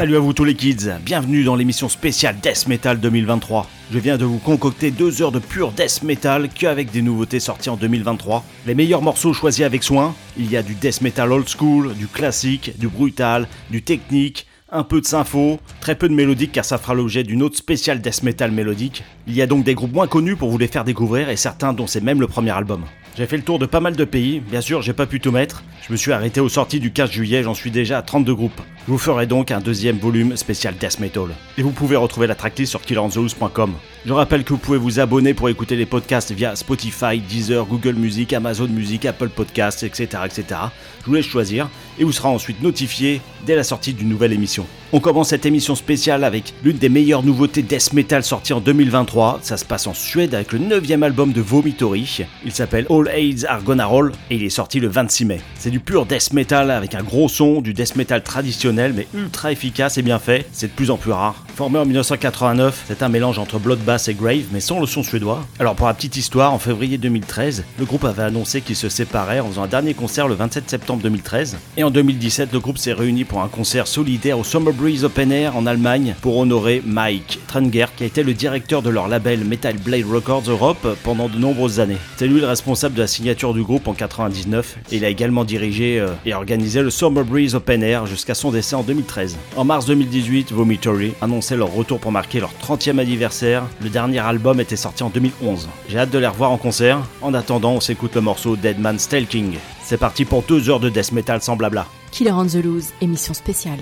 Salut à vous tous les kids, bienvenue dans l'émission spéciale Death Metal 2023. Je viens de vous concocter deux heures de pur death metal qu'avec des nouveautés sorties en 2023. Les meilleurs morceaux choisis avec soin. Il y a du death metal old school, du classique, du brutal, du technique, un peu de sympho, très peu de mélodique car ça fera l'objet d'une autre spéciale death metal mélodique. Il y a donc des groupes moins connus pour vous les faire découvrir et certains dont c'est même le premier album. J'ai fait le tour de pas mal de pays, bien sûr j'ai pas pu tout mettre, je me suis arrêté aux sorties du 15 juillet, j'en suis déjà à 32 groupes. Je vous ferai donc un deuxième volume spécial Death Metal. Et vous pouvez retrouver la tracklist sur killerandtheloose.com. Je rappelle que vous pouvez vous abonner pour écouter les podcasts via Spotify, Deezer, Google Music, Amazon Music, Apple Podcasts, etc. etc. Je vous laisse choisir et vous sera ensuite notifié dès la sortie d'une nouvelle émission. On commence cette émission spéciale avec l'une des meilleures nouveautés death metal sorties en 2023. Ça se passe en Suède avec le 9 album de Vomitory. Il s'appelle All AIDS Are Gonna et il est sorti le 26 mai. C'est du pur death metal avec un gros son, du death metal traditionnel mais ultra efficace et bien fait. C'est de plus en plus rare. Formé en 1989, c'est un mélange entre Bloodbath et Grave mais sans le son suédois. Alors pour la petite histoire, en février 2013, le groupe avait annoncé qu'il se séparait en faisant un dernier concert le 27 septembre 2013 et en 2017, le groupe s'est réuni pour un concert solidaire au Summer Breeze Open Air en Allemagne pour honorer Mike Trenger, qui a été le directeur de leur label Metal Blade Records Europe pendant de nombreuses années. C'est lui le responsable de la signature du groupe en 99 et il a également dirigé euh, et organisé le Summer Breeze Open Air jusqu'à son décès en 2013. En mars 2018, Vomitory leur retour pour marquer leur 30e anniversaire. Le dernier album était sorti en 2011. J'ai hâte de les revoir en concert. En attendant, on s'écoute le morceau Dead Man Stalking. C'est parti pour deux heures de death metal sans blabla. Killer on the Loose, émission spéciale.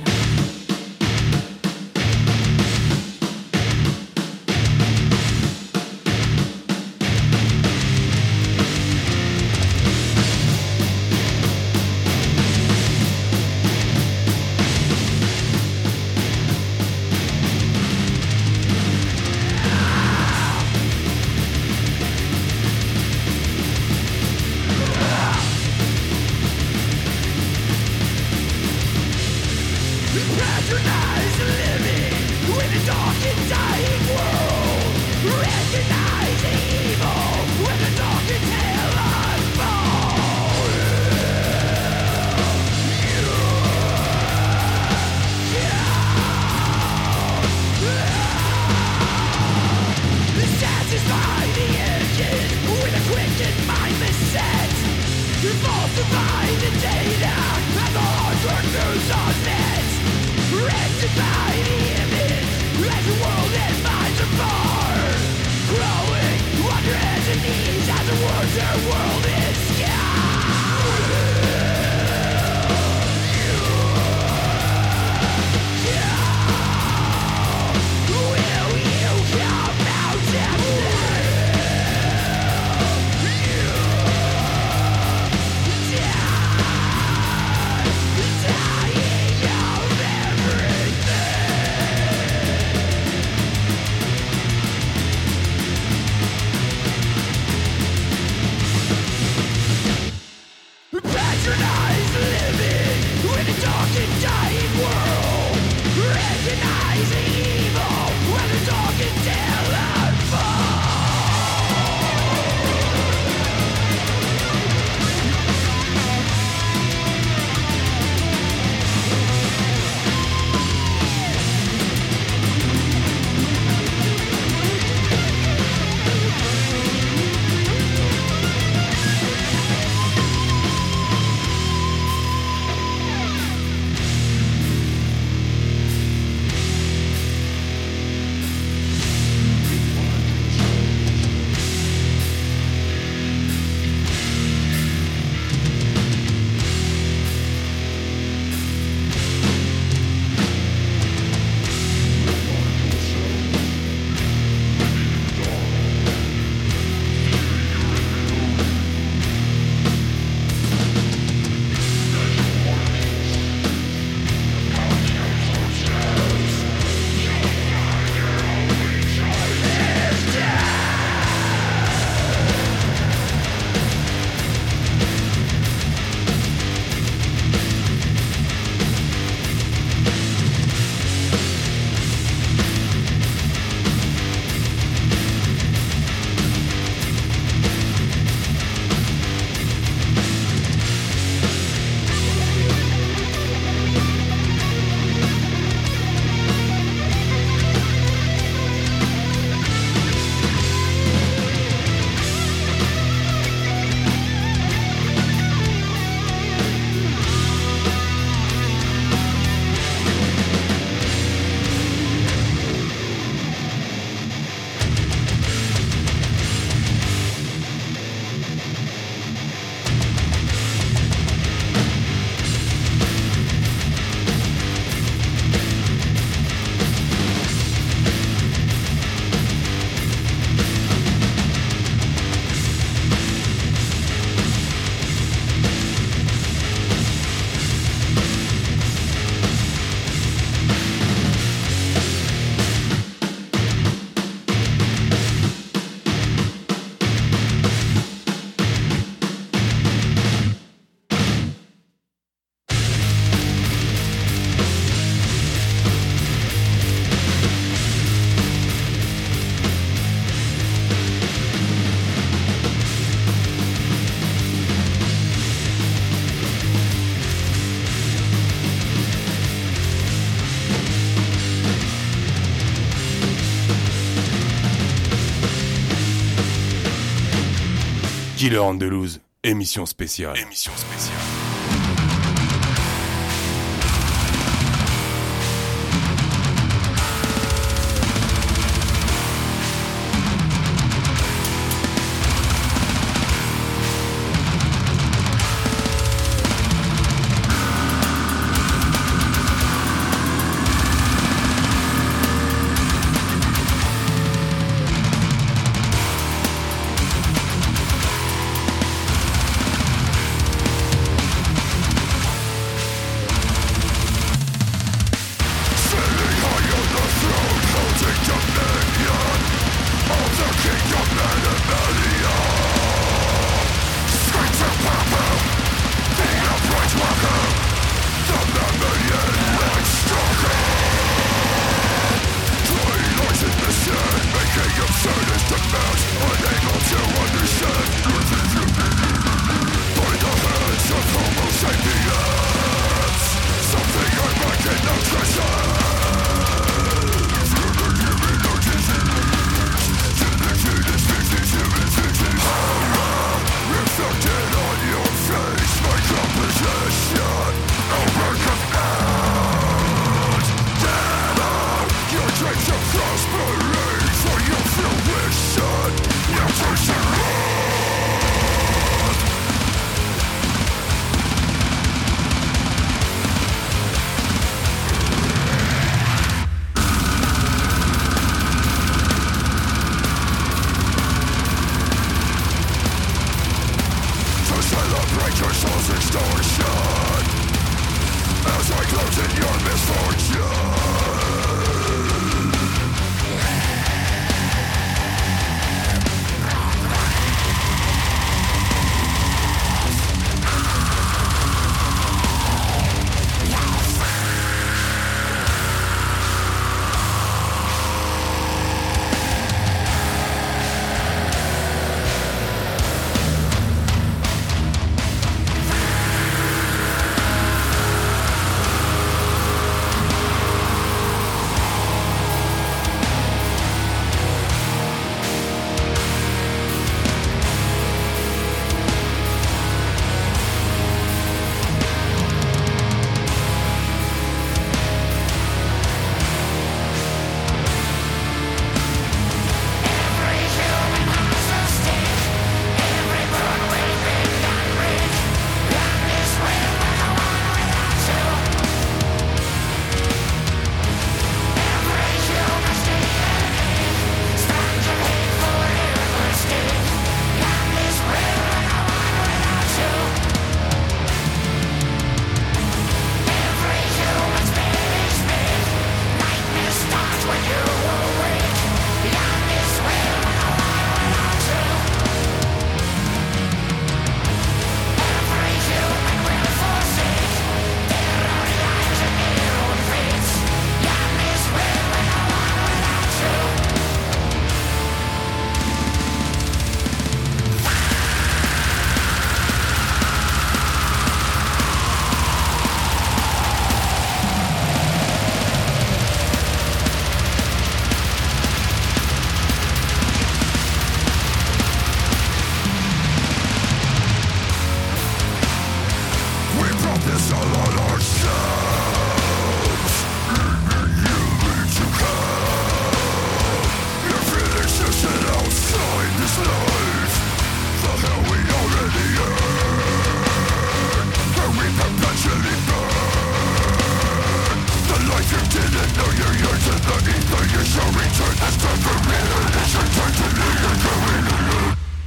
Killer Andalouse, émission spéciale. Émission spéciale.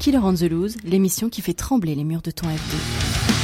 On the Loose, l'émission qui fait trembler les murs de ton FD.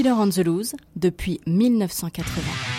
Killer on the depuis 1980.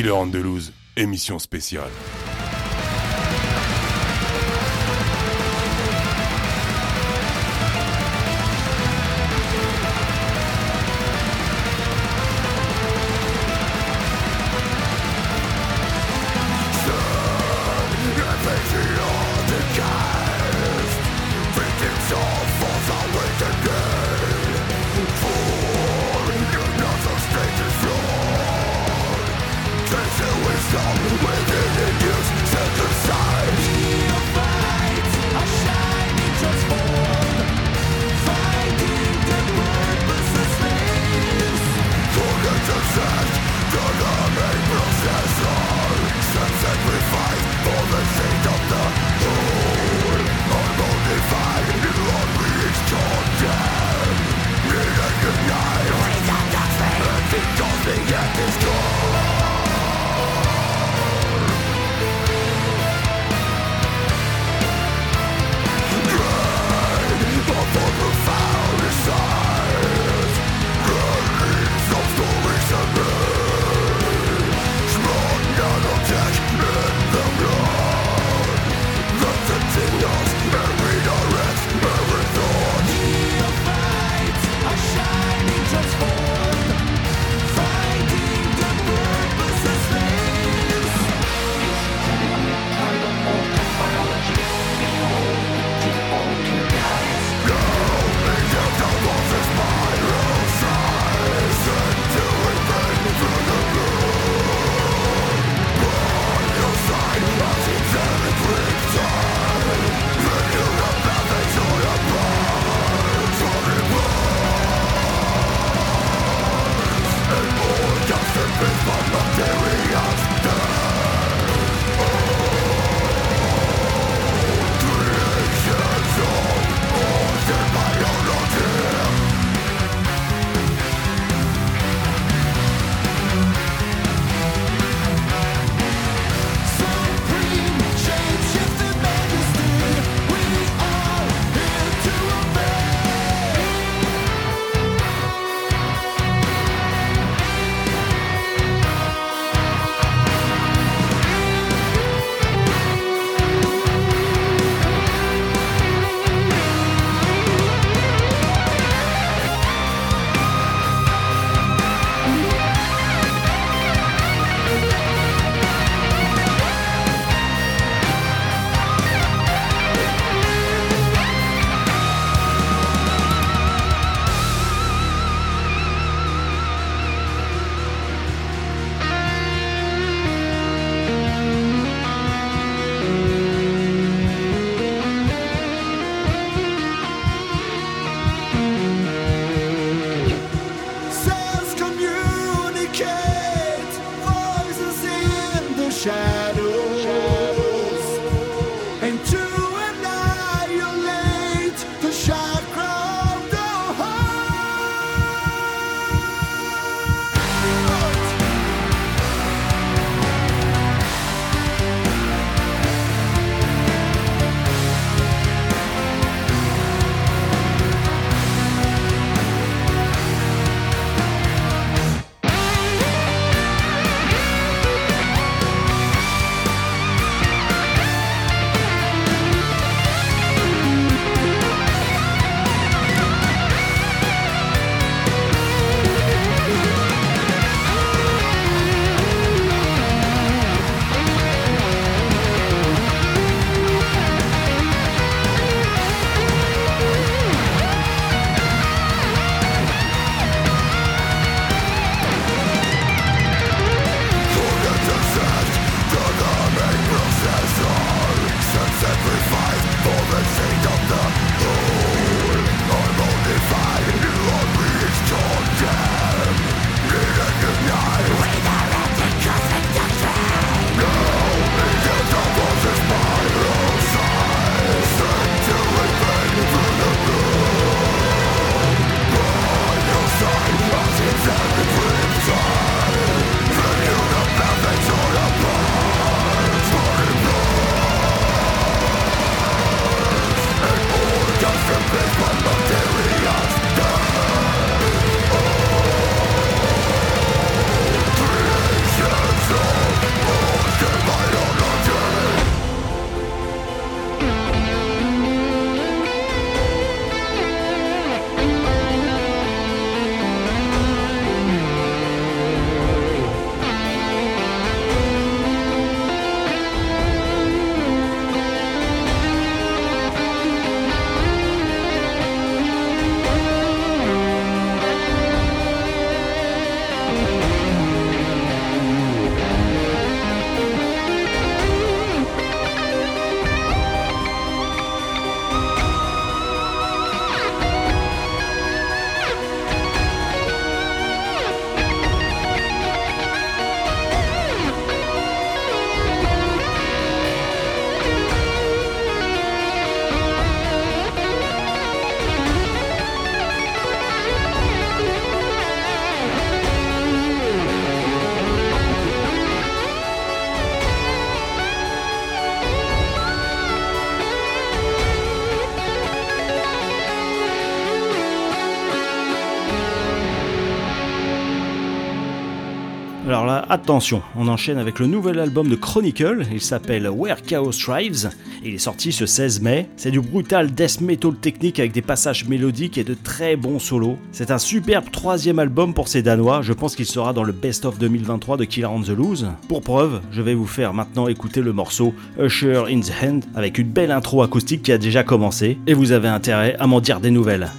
Killer Andalouse, émission spéciale. Attention, on enchaîne avec le nouvel album de Chronicle, il s'appelle Where Chaos Thrives, il est sorti ce 16 mai. C'est du brutal death metal technique avec des passages mélodiques et de très bons solos. C'est un superbe troisième album pour ces Danois, je pense qu'il sera dans le Best of 2023 de Killer on the Loose. Pour preuve, je vais vous faire maintenant écouter le morceau Usher in the Hand avec une belle intro acoustique qui a déjà commencé, et vous avez intérêt à m'en dire des nouvelles.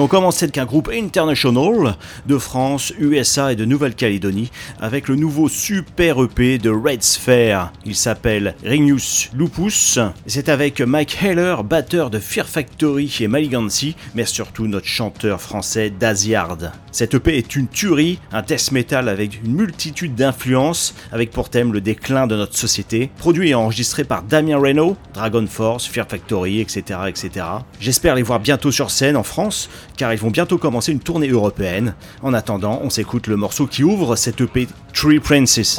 On commence avec un groupe international de France, USA et de Nouvelle-Calédonie avec le nouveau super EP de Red Sphere. Il s'appelle Ringus Lupus. C'est avec Mike Heller, batteur de Fear Factory et Maligancy, mais surtout notre chanteur français Daziard. Cette EP est une tuerie, un death metal avec une multitude d'influences, avec pour thème le déclin de notre société, produit et enregistré par Damien Reynaud, Dragon Force, Fear Factory, etc. etc. J'espère les voir bientôt sur scène en France, car ils vont bientôt commencer une tournée européenne. En attendant, on s'écoute le morceau qui ouvre cette EP Tree Princess.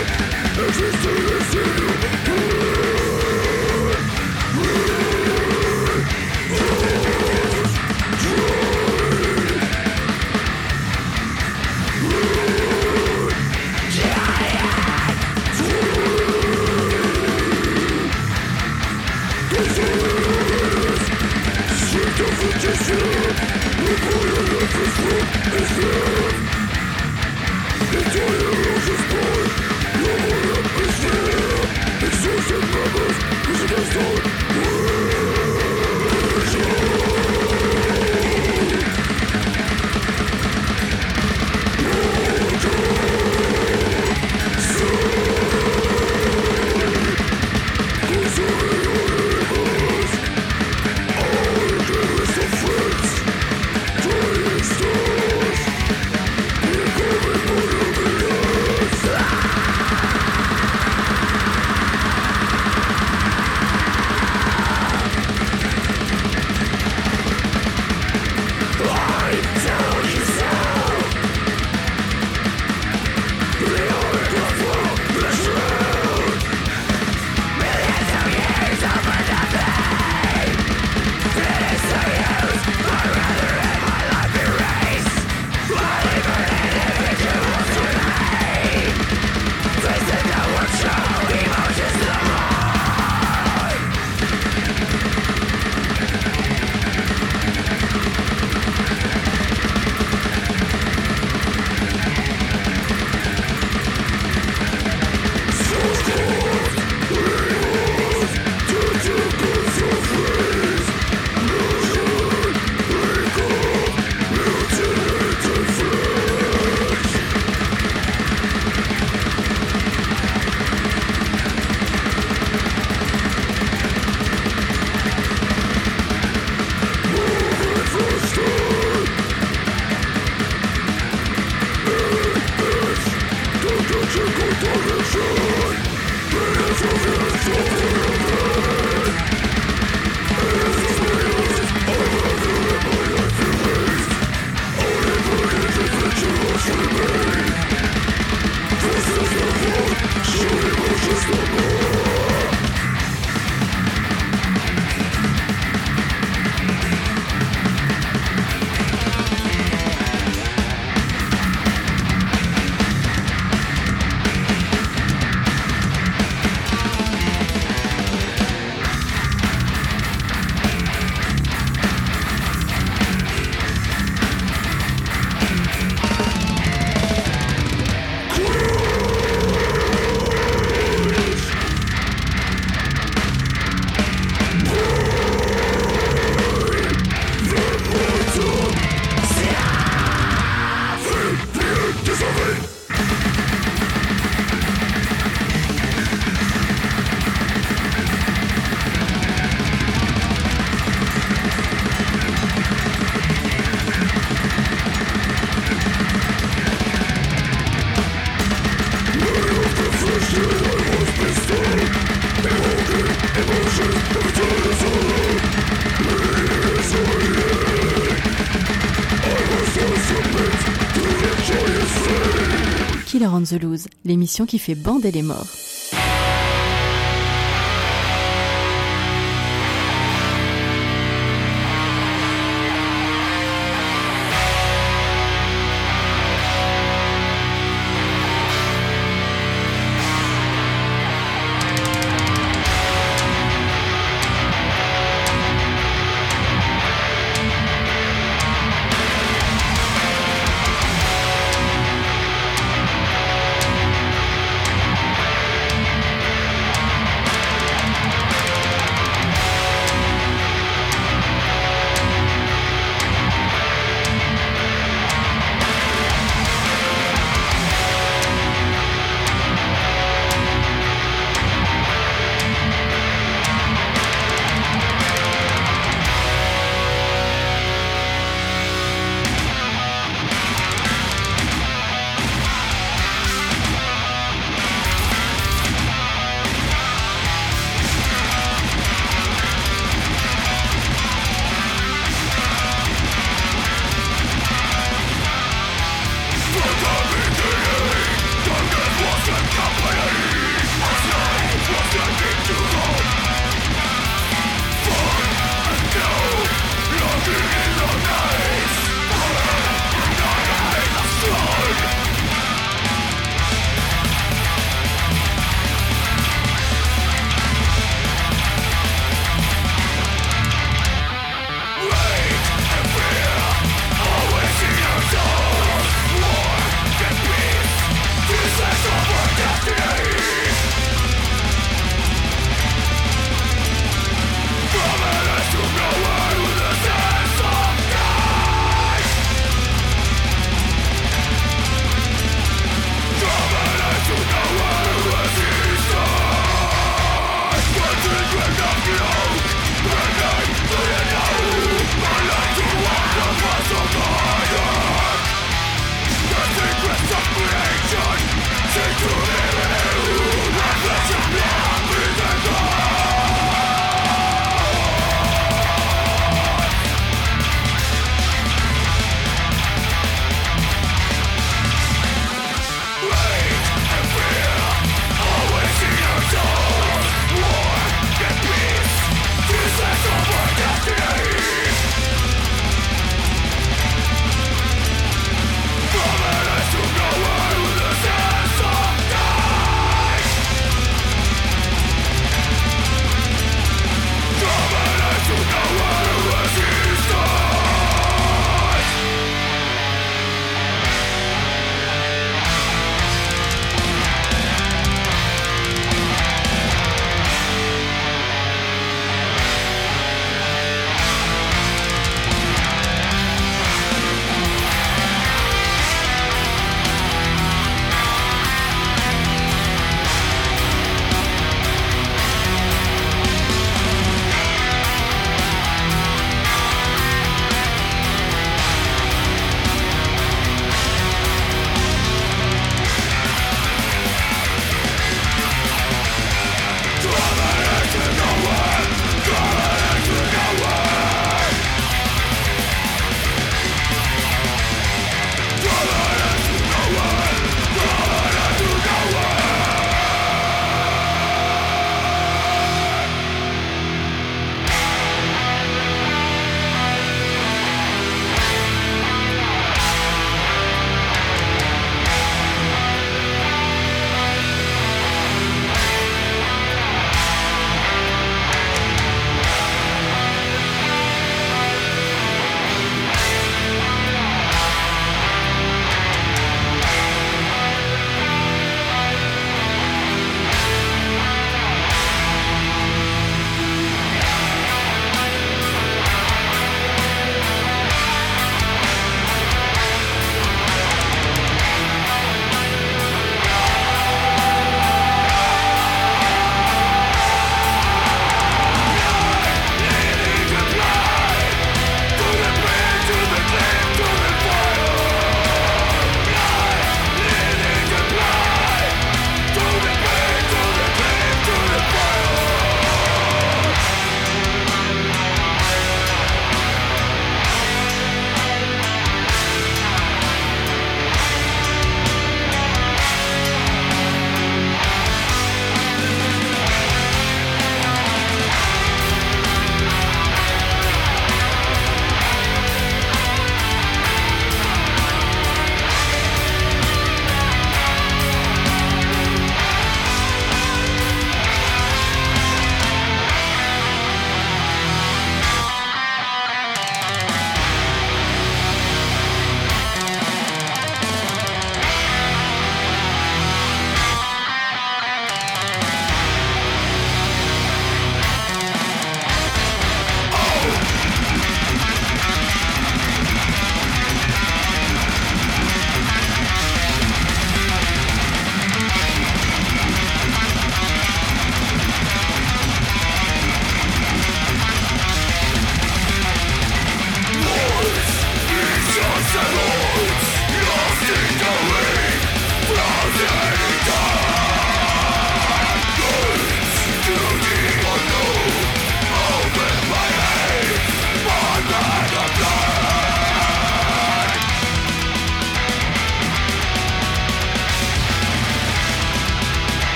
Resistance l'émission qui fait bander les morts.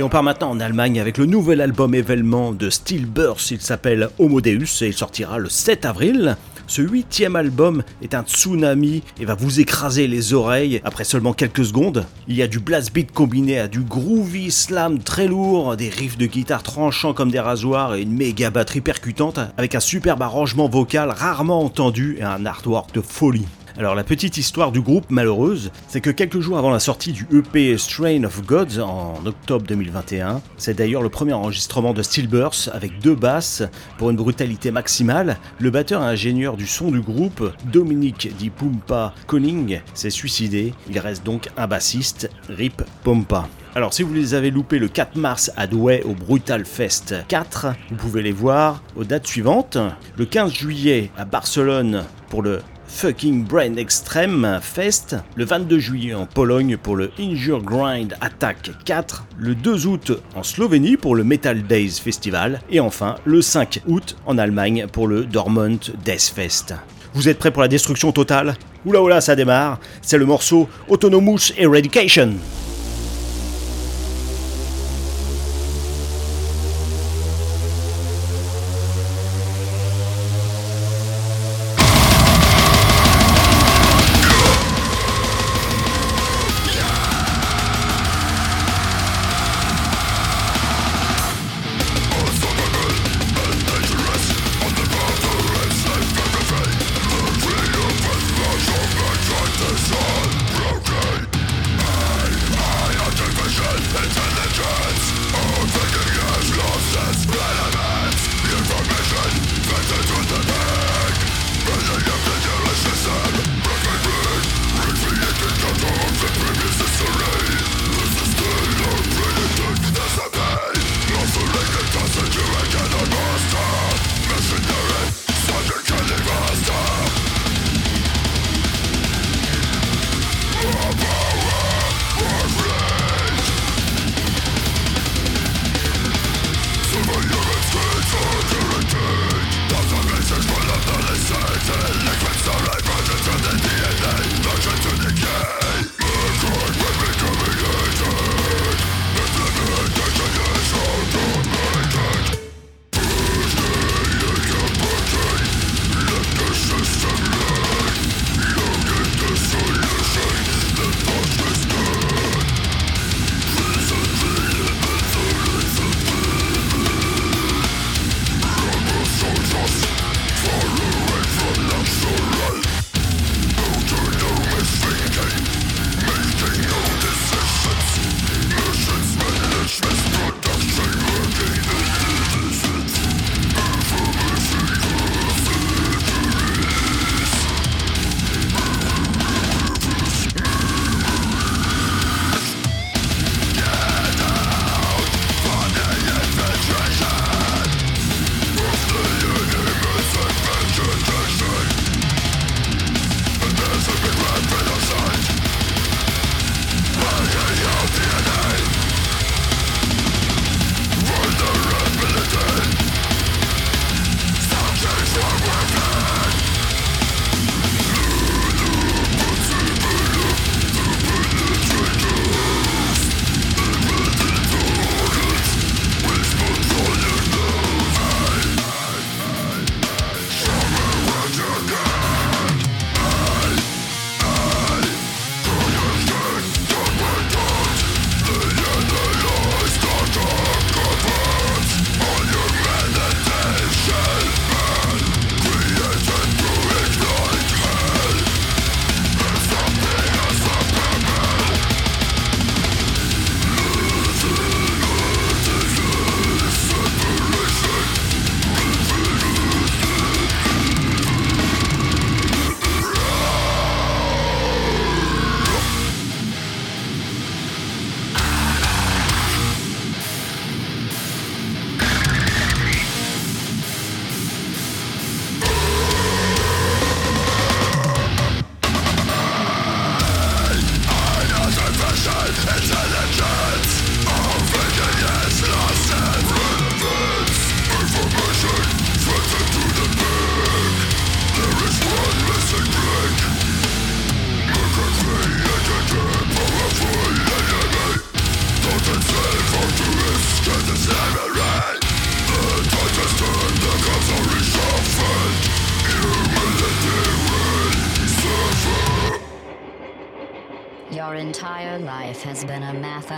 Et on part maintenant en Allemagne avec le nouvel album événement de Steelburst, il s'appelle Homo Deus et il sortira le 7 avril. Ce huitième album est un tsunami et va vous écraser les oreilles après seulement quelques secondes. Il y a du blast beat combiné à du groovy slam très lourd, des riffs de guitare tranchants comme des rasoirs et une méga batterie percutante avec un superbe arrangement vocal rarement entendu et un artwork de folie. Alors la petite histoire du groupe malheureuse, c'est que quelques jours avant la sortie du EP Strain of Gods en octobre 2021, c'est d'ailleurs le premier enregistrement de Steelburst avec deux basses pour une brutalité maximale, le batteur et ingénieur du son du groupe, Dominique Di Pumpa s'est suicidé, il reste donc un bassiste, Rip Pompa. Alors si vous les avez loupés le 4 mars à Douai au Brutal Fest 4, vous pouvez les voir aux dates suivantes. Le 15 juillet à Barcelone pour le Fucking Brain Extreme Fest, le 22 juillet en Pologne pour le Injure Grind Attack 4, le 2 août en Slovénie pour le Metal Days Festival, et enfin le 5 août en Allemagne pour le Dortmund Death Fest. Vous êtes prêts pour la destruction totale? Oula oula, ça démarre, c'est le morceau Autonomous Eradication.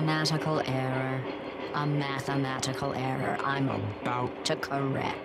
Mathematical error. A mathematical error I'm about to correct.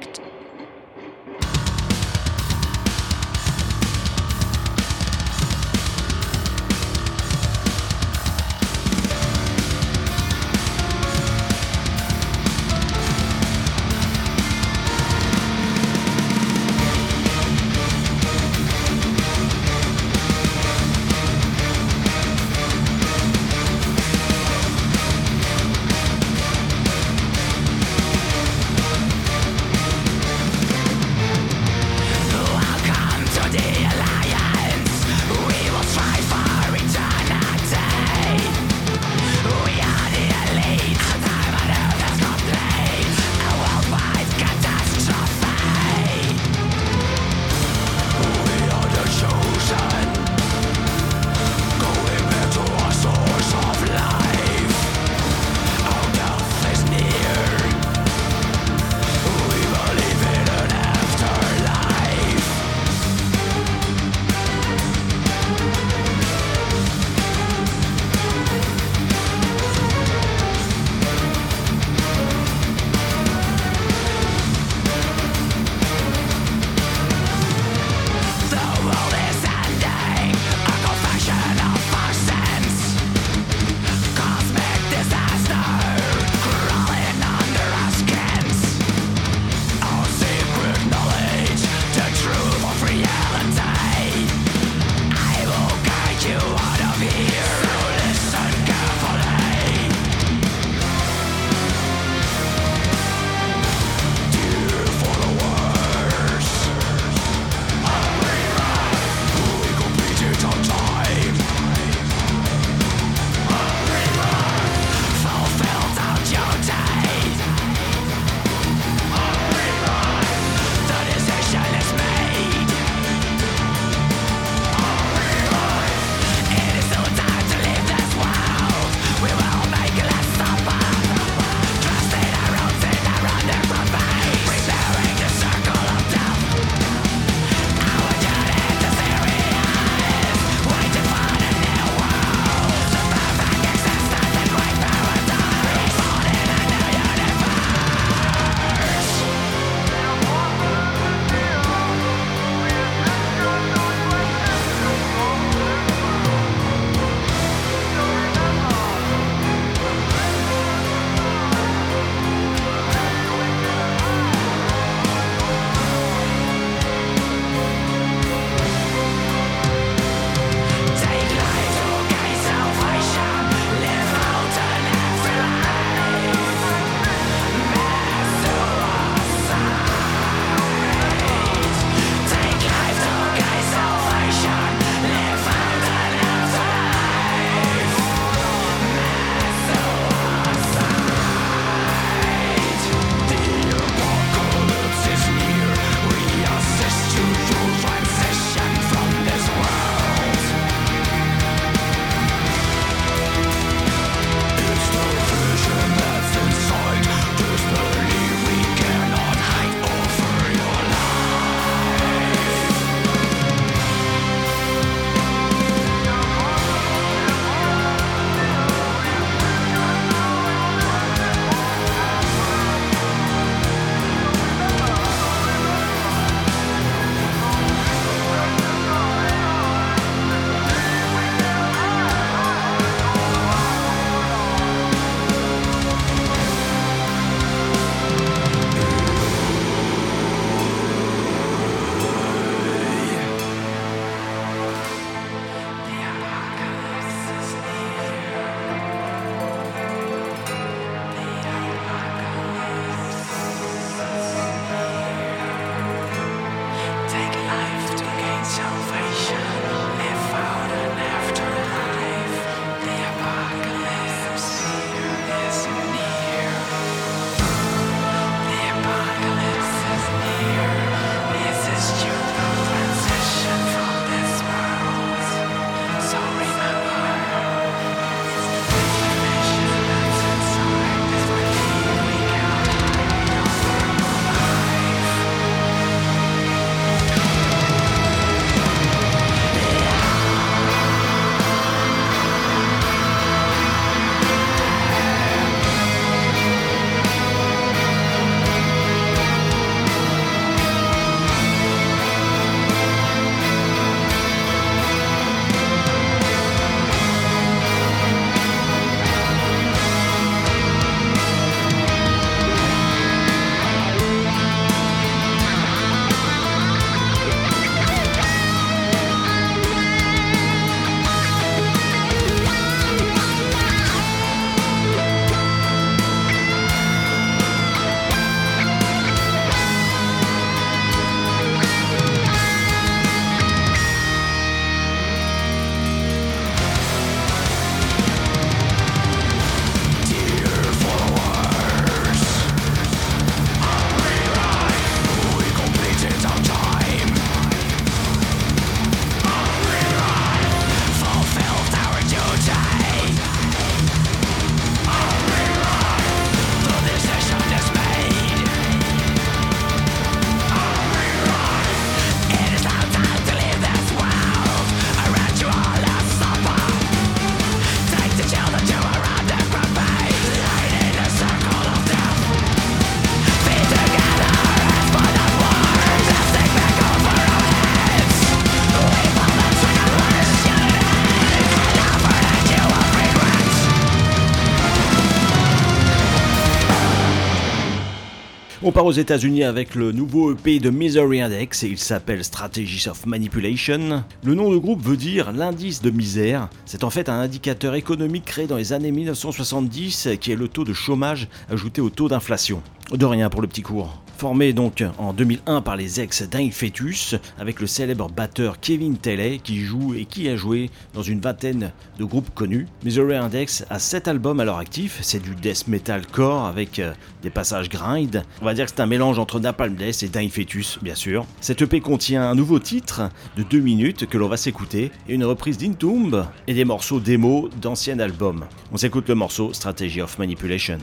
Part aux États-Unis avec le nouveau EP de Misery Index et il s'appelle Strategies of Manipulation. Le nom du groupe veut dire l'indice de misère. C'est en fait un indicateur économique créé dans les années 1970 qui est le taux de chômage ajouté au taux d'inflation. De rien pour le petit cours. Formé donc en 2001 par les ex d'Infetus, avec le célèbre batteur Kevin Telley qui joue et qui a joué dans une vingtaine de groupes connus. Misery Index a 7 albums à leur actif, c'est du death metal core avec euh, des passages grind. On va dire que c'est un mélange entre Napalm Death et d'Infetus, bien sûr. Cette EP contient un nouveau titre de 2 minutes que l'on va s'écouter et une reprise d'Intomb et des morceaux démo d'anciens albums. On s'écoute le morceau Strategy of Manipulation.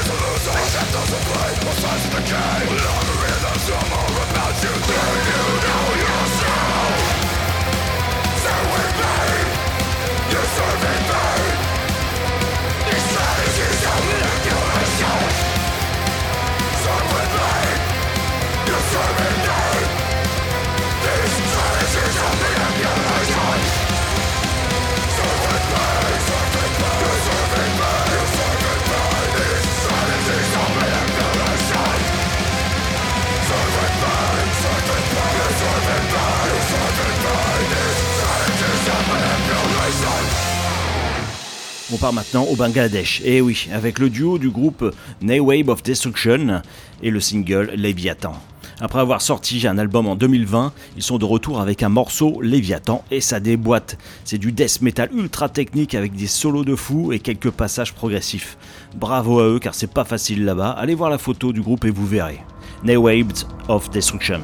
is a loser Accept those play sides of the game Learn the rhythms, I'm about you, thank you. On part maintenant au Bangladesh. Et eh oui, avec le duo du groupe Wave of Destruction et le single Léviathan. Après avoir sorti un album en 2020, ils sont de retour avec un morceau Léviathan et ça déboîte. C'est du death metal ultra technique avec des solos de fou et quelques passages progressifs. Bravo à eux car c'est pas facile là-bas. Allez voir la photo du groupe et vous verrez. Wave of Destruction.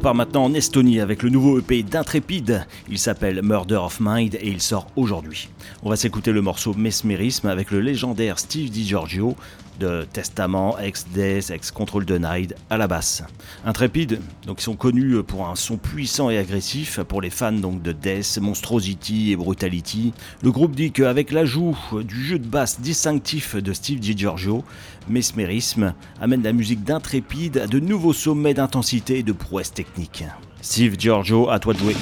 On part maintenant en Estonie avec le nouveau EP d'Intrépide. Il s'appelle Murder of Mind et il sort aujourd'hui. On va s'écouter le morceau Mesmerisme avec le légendaire Steve DiGiorgio de Testament, ex-Death, ex-Control Denied à la basse. Intrépide, donc ils sont connus pour un son puissant et agressif pour les fans donc de Death, Monstrosity et Brutality. Le groupe dit qu'avec l'ajout du jeu de basse distinctif de Steve DiGiorgio, Mesmerisme amène la musique d'Intrépide à de nouveaux sommets d'intensité et de prouesse technique. Steve Giorgio, à toi de jouer.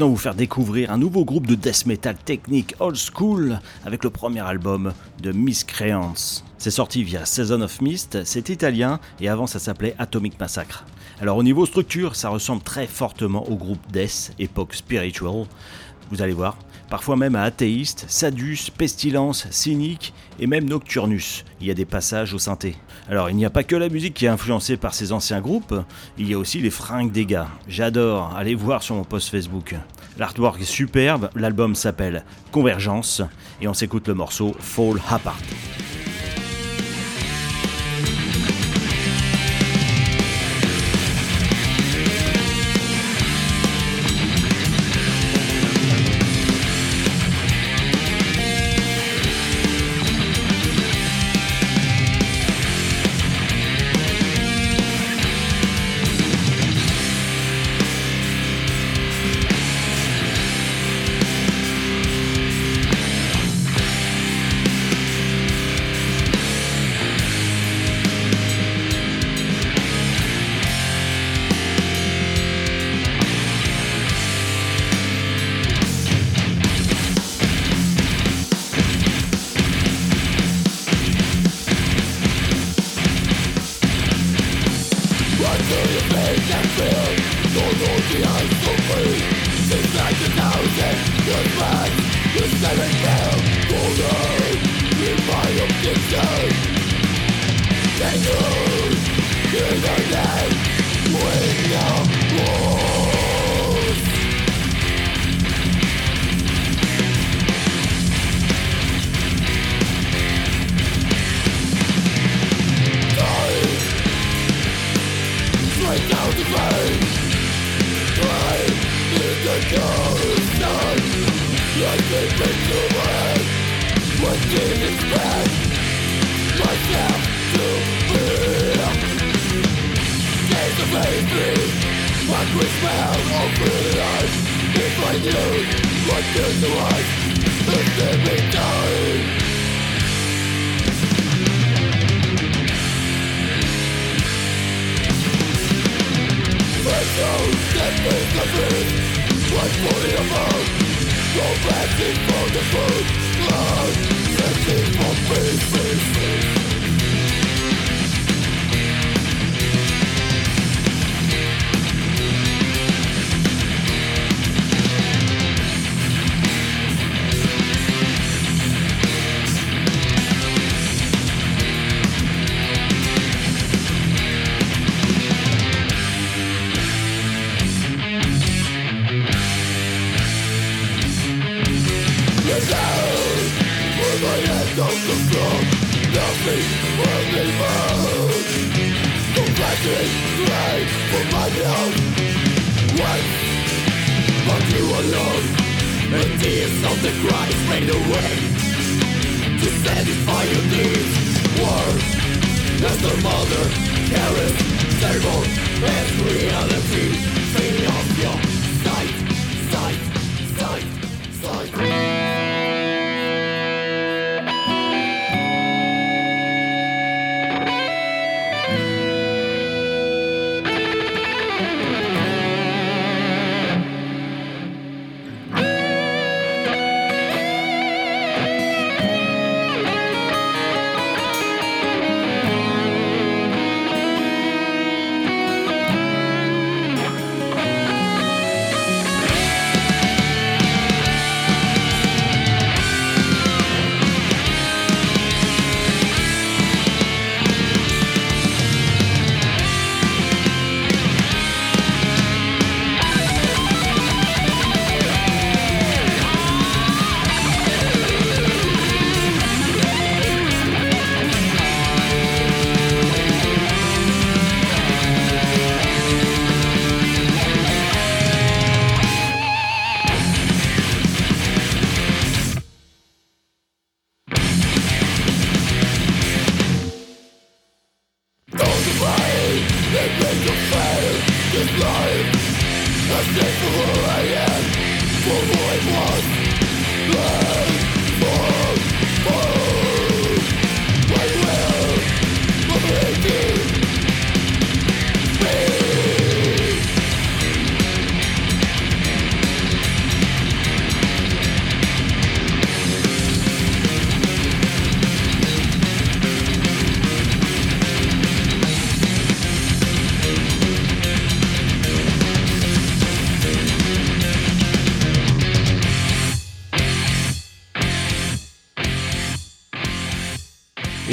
Maintenant vous faire découvrir un nouveau groupe de death metal technique old school avec le premier album de Miscreants. C'est sorti via Season of Mist, c'est italien et avant ça s'appelait Atomic Massacre. Alors au niveau structure, ça ressemble très fortement au groupe Death, époque spiritual. Vous allez voir, parfois même à athéiste, Sadus, Pestilence, Cynique et même Nocturnus. Il y a des passages au synthé. Alors il n'y a pas que la musique qui est influencée par ces anciens groupes, il y a aussi les fringues des gars. J'adore, allez voir sur mon post Facebook. L'artwork est superbe, l'album s'appelle Convergence et on s'écoute le morceau Fall Apart.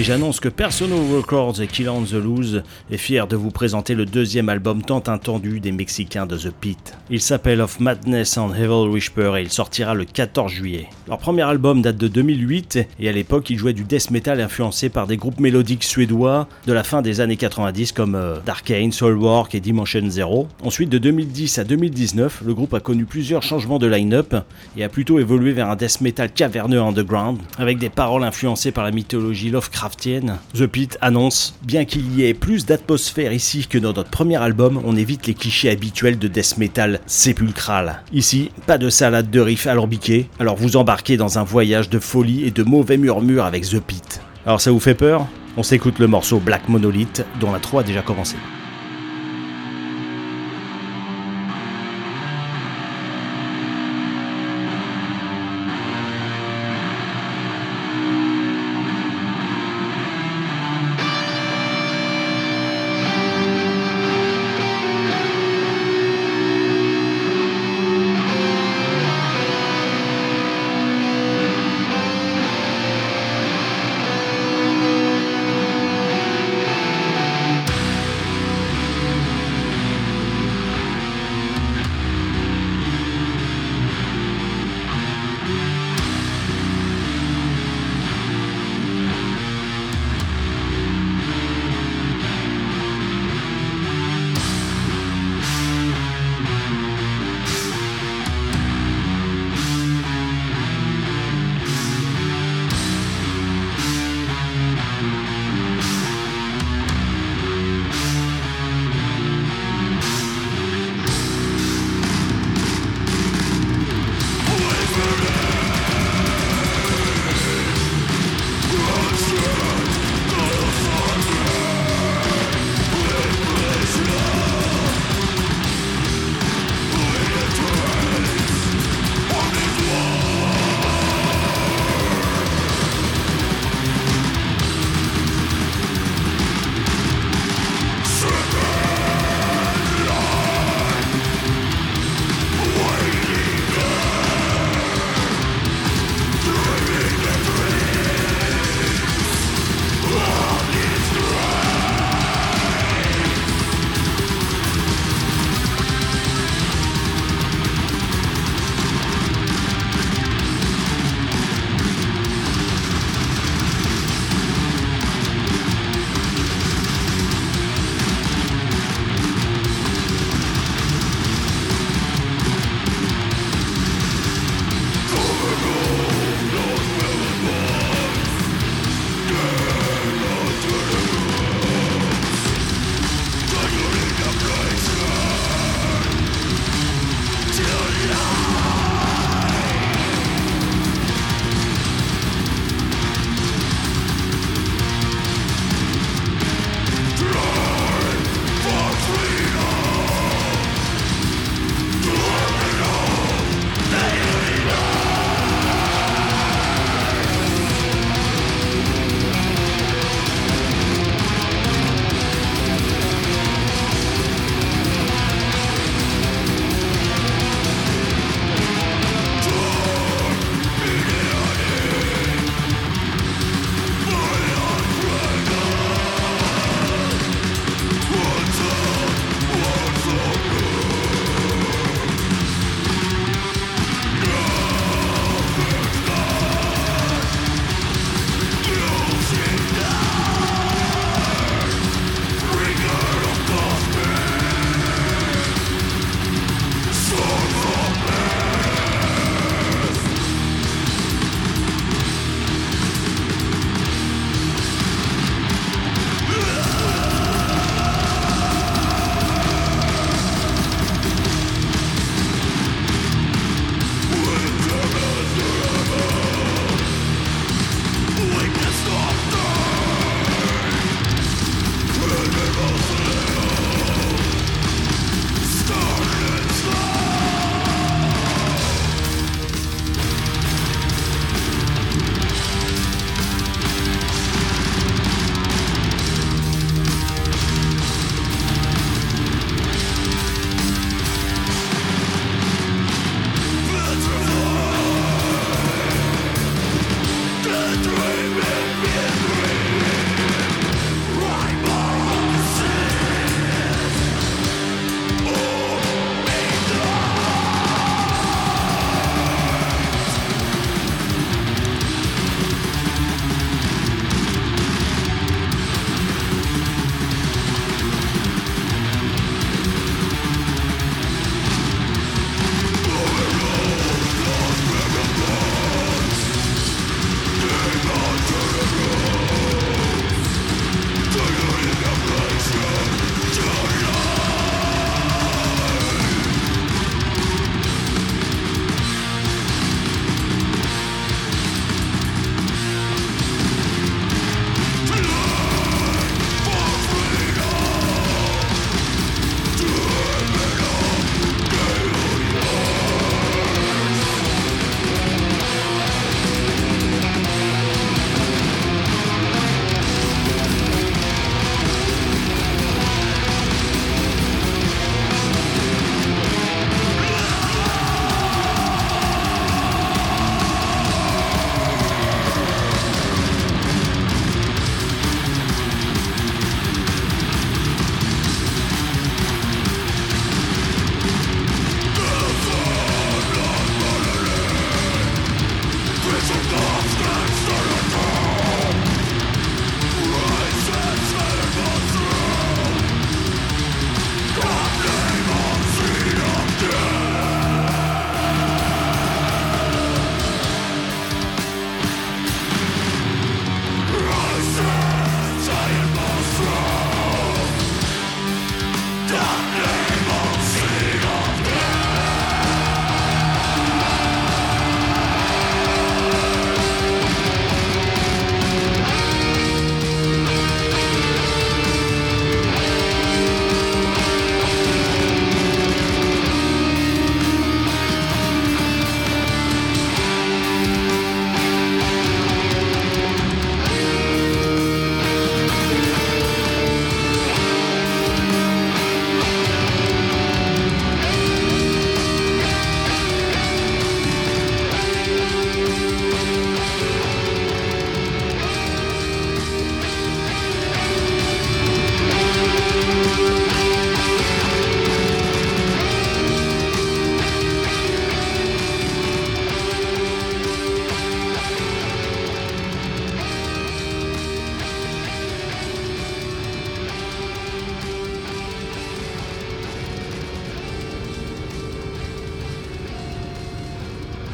J'annonce que Personal Records et Kill on the Loose est fier de vous présenter le deuxième album tant attendu des Mexicains de The Pit. Il s'appelle Of Madness and Evil Whisper et il sortira le 14 juillet. Leur premier album date de 2008 et à l'époque ils jouaient du death metal influencé par des groupes mélodiques suédois de la fin des années 90 comme euh, Darkane, Soulwork et Dimension Zero. Ensuite de 2010 à 2019, le groupe a connu plusieurs changements de line-up et a plutôt évolué vers un death metal caverneux underground avec des paroles influencées par la mythologie The Pit annonce Bien qu'il y ait plus d'atmosphère ici que dans notre premier album, on évite les clichés habituels de death metal sépulcral. Ici, pas de salade de riff alambiquée, alors vous embarquez dans un voyage de folie et de mauvais murmures avec The Pit. Alors ça vous fait peur? On s'écoute le morceau Black Monolith dont la 3 a déjà commencé.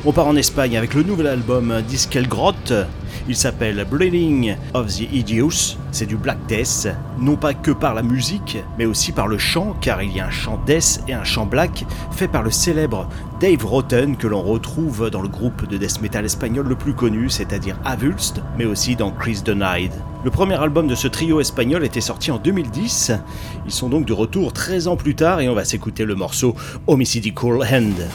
On part en Espagne avec le nouvel album Diskel Grot. Il s'appelle Bleeding of the Idiots. C'est du black death, non pas que par la musique, mais aussi par le chant, car il y a un chant death et un chant black fait par le célèbre Dave Rotten que l'on retrouve dans le groupe de death metal espagnol le plus connu, c'est-à-dire Avulst, mais aussi dans Chris Denied. Le premier album de ce trio espagnol était sorti en 2010. Ils sont donc de retour 13 ans plus tard et on va s'écouter le morceau Homicidical Hand.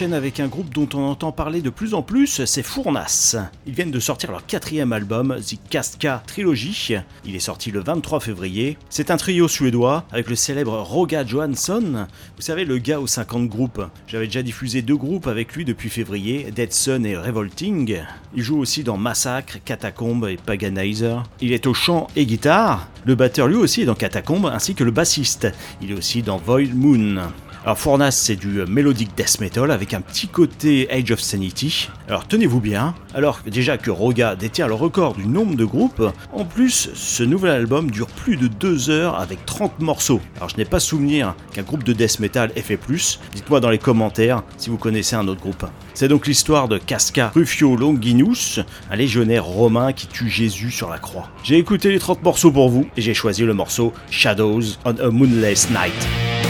Avec un groupe dont on entend parler de plus en plus, c'est Fournas. Ils viennent de sortir leur quatrième album, The Casca Trilogy. Il est sorti le 23 février. C'est un trio suédois avec le célèbre Roga Johansson. Vous savez, le gars aux 50 groupes. J'avais déjà diffusé deux groupes avec lui depuis février, Dead Sun et Revolting. Il joue aussi dans Massacre, Catacombe et Paganizer. Il est au chant et guitare. Le batteur lui aussi est dans Catacombe ainsi que le bassiste. Il est aussi dans Void Moon. Alors Fournas c'est du melodic death metal avec un petit côté Age of Sanity. Alors tenez-vous bien, alors déjà que Roga détient le record du nombre de groupes, en plus ce nouvel album dure plus de 2 heures avec 30 morceaux. Alors je n'ai pas souvenir qu'un groupe de death metal ait fait plus, dites-moi dans les commentaires si vous connaissez un autre groupe. C'est donc l'histoire de Casca Rufio Longinus, un légionnaire romain qui tue Jésus sur la croix. J'ai écouté les 30 morceaux pour vous et j'ai choisi le morceau Shadows on a Moonless Night.